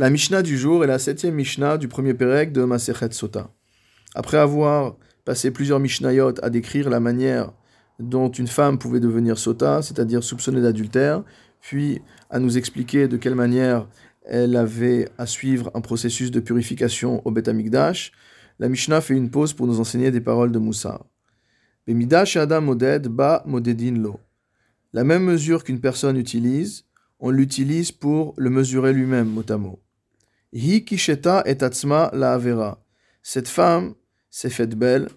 La Mishnah du jour est la septième Mishnah du premier Pérec de Masechet Sota. Après avoir passé plusieurs Mishnayot à décrire la manière dont une femme pouvait devenir Sota, c'est-à-dire soupçonnée d'adultère, puis à nous expliquer de quelle manière elle avait à suivre un processus de purification au Beth Amikdash, la Mishnah fait une pause pour nous enseigner des paroles de Moussa. Bemidash Adam Moded Ba Modedin Lo. La même mesure qu'une personne utilise, on l'utilise pour le mesurer lui-même, mot à mot. Hi kisheta et atzma la avera. Cette femme s'est faite belle,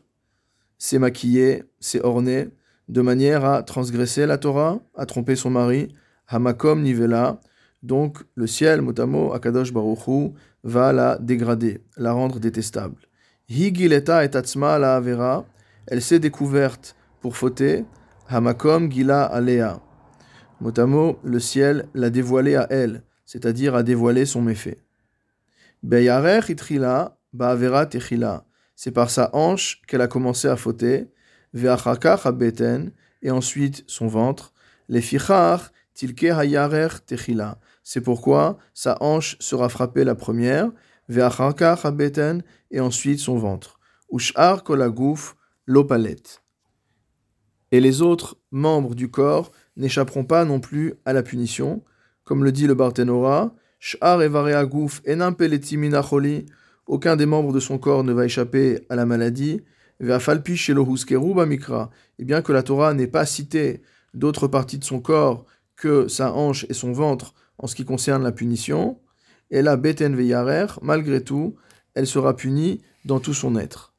s'est maquillée, s'est ornée, de manière à transgresser la Torah, à tromper son mari, hamakom nivela. Donc le ciel, motamo, akadosh baruchu, va la dégrader, la rendre détestable. Hi gileta et atzma la avera. Elle s'est découverte pour fauter, hamakom gila alea. Motamo, le ciel l'a dévoilée à elle, c'est-à-dire a dévoilé son méfait. C'est par sa hanche qu'elle a commencé à fauter. Et ensuite son ventre. Techila. C'est pourquoi sa hanche sera frappée la première. Et ensuite son ventre. Ushar. Et les autres membres du corps n'échapperont pas non plus à la punition. Comme le dit le Barthénora, aucun des membres de son corps ne va échapper à la maladie. Et bien que la Torah n'ait pas cité d'autres parties de son corps que sa hanche et son ventre en ce qui concerne la punition, et la beten veyarer, malgré tout, elle sera punie dans tout son être.